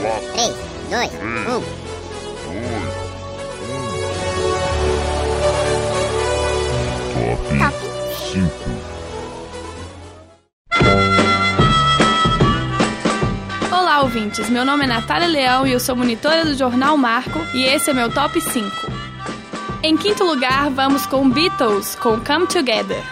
4, 3, 2, 1. 2, 1. Top 5. Olá, ouvintes. Meu nome é Natália Leão e eu sou monitora do Jornal Marco e esse é meu top 5. Em quinto lugar, vamos com Beatles com Come Together.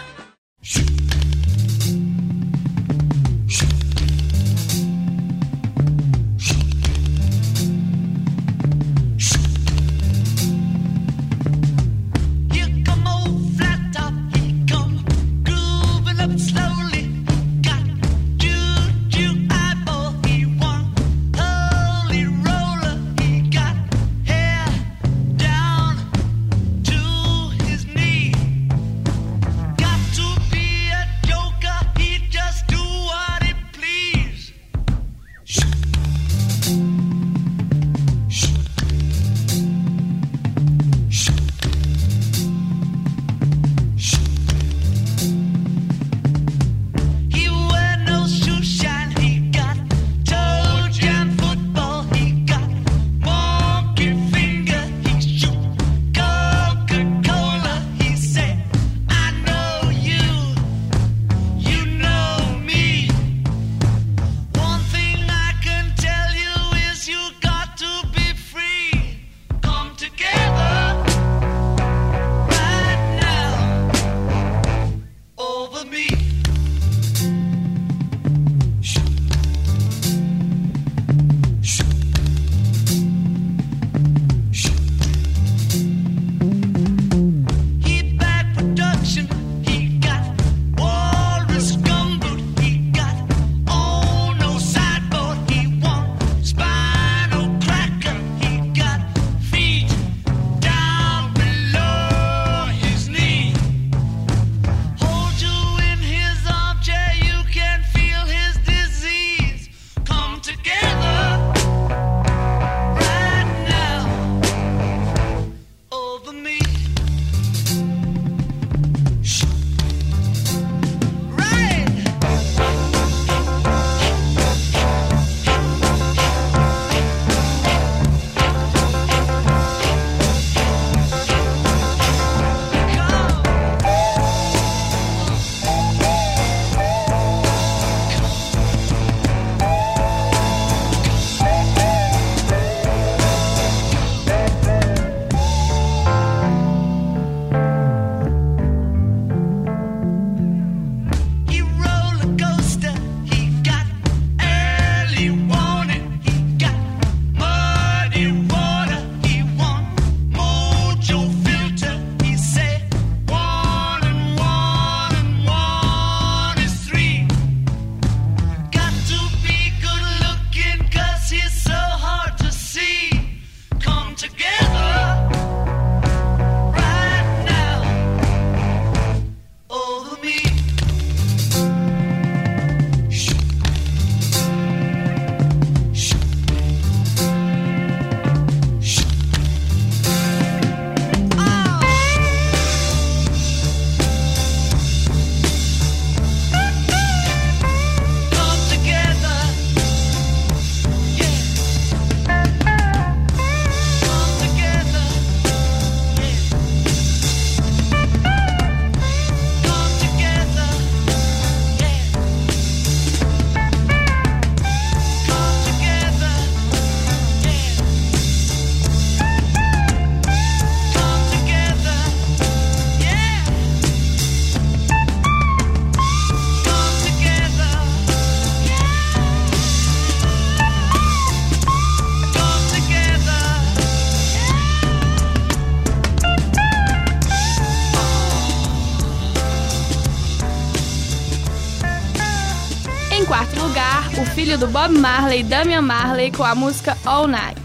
do Bob Marley e Damian Marley com a música All Night.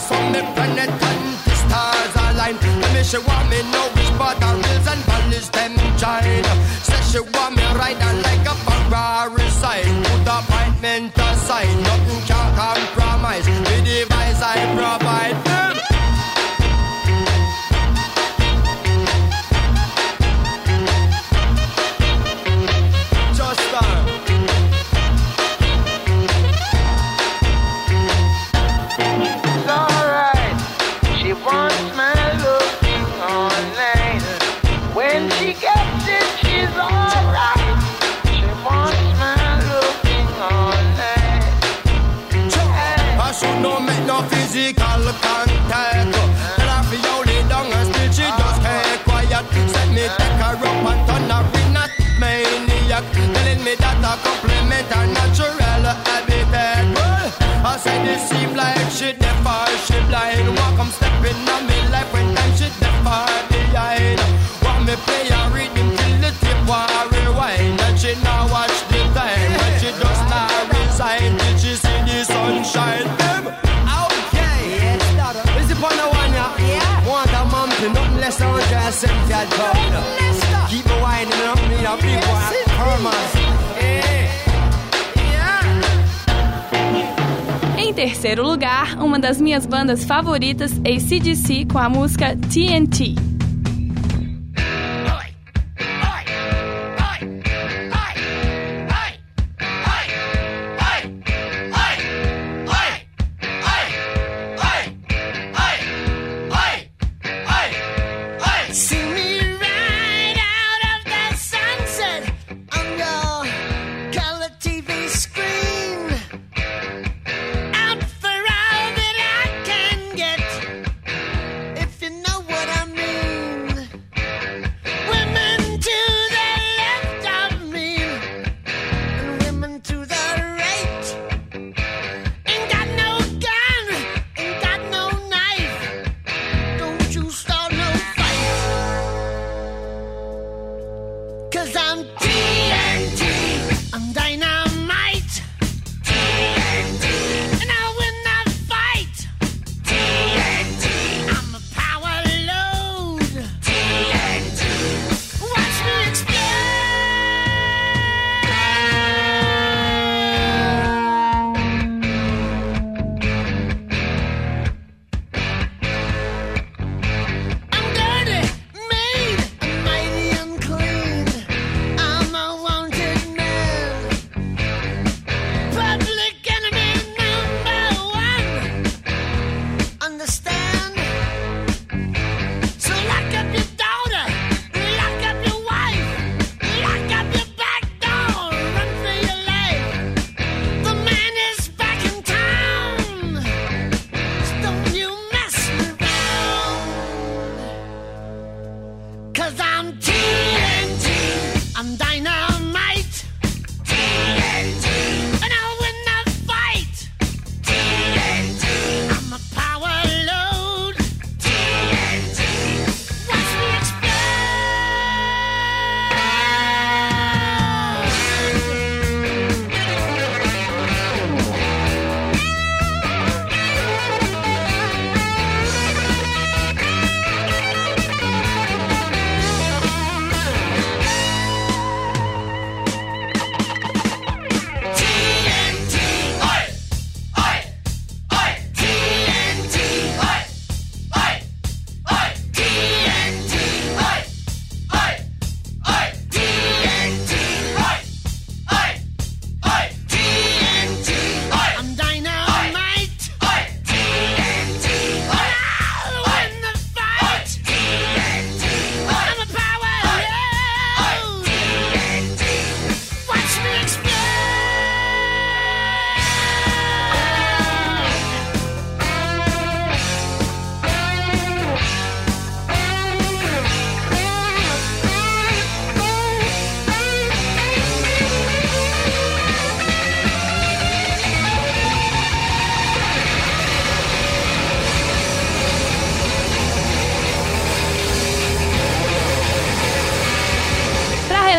stars from the planet and the stars align. Tell me she want me know which part of hills and valleys them join. Says she want me ride on like a sempre a. Keep me, I'll be what Em terceiro lugar, uma das minhas bandas favoritas, ACDC, com a música TNT. Dinah.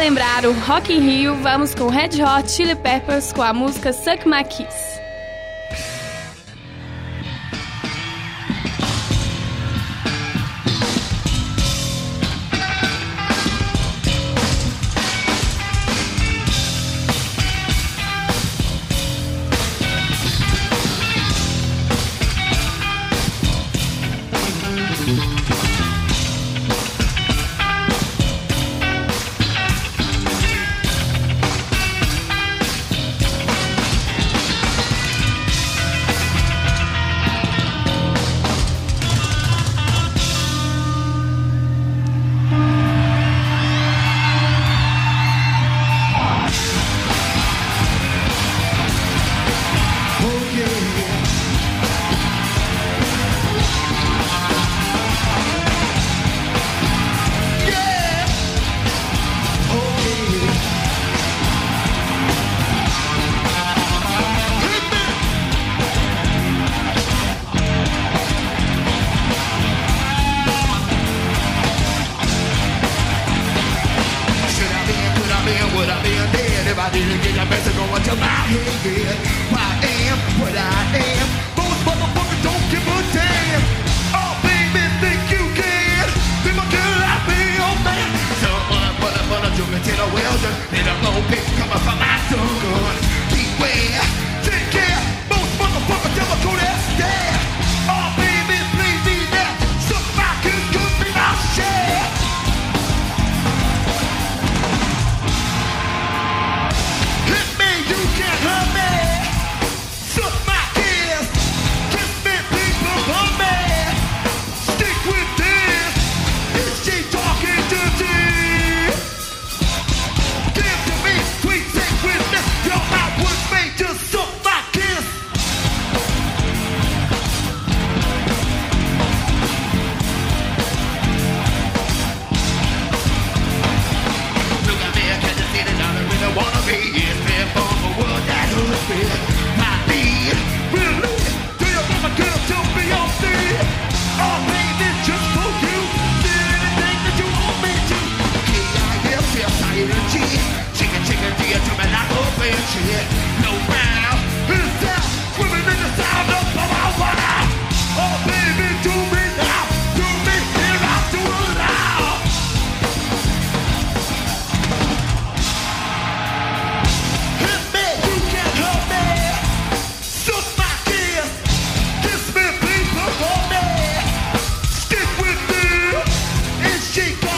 Lembrar o Rock in Rio, vamos com Red Hot Chili Peppers com a música Suck My Kiss. bicycle at your mouth. cheek.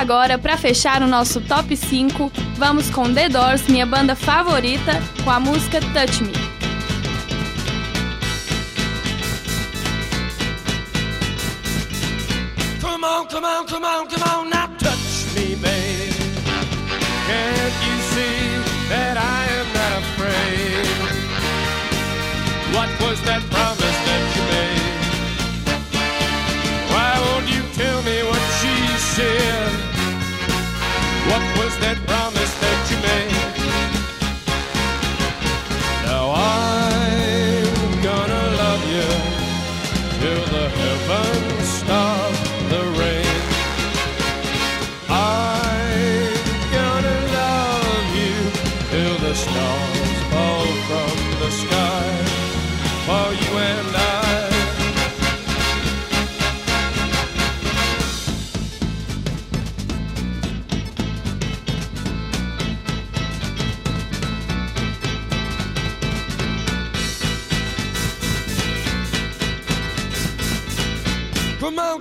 agora, para fechar o nosso top 5, vamos com The Doors, minha banda favorita, com a música Touch Me. Come on, come on, come on, come on, now touch me, babe. Can't you see that I am not afraid? What was that problem?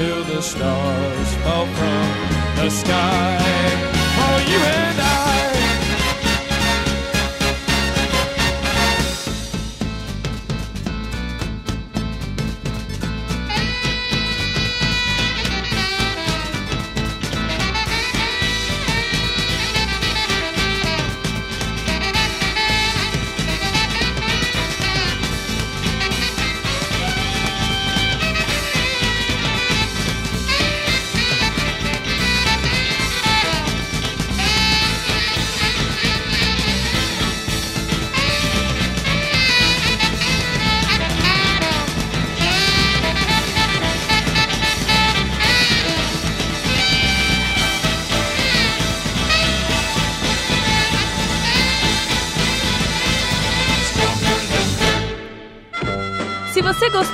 till the stars fall from the sky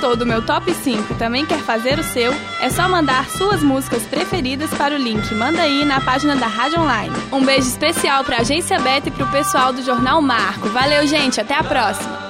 gostou do meu top 5 e também quer fazer o seu, é só mandar suas músicas preferidas para o link Manda aí na página da Rádio Online. Um beijo especial para a Agência Beta e para o pessoal do Jornal Marco. Valeu, gente, até a próxima!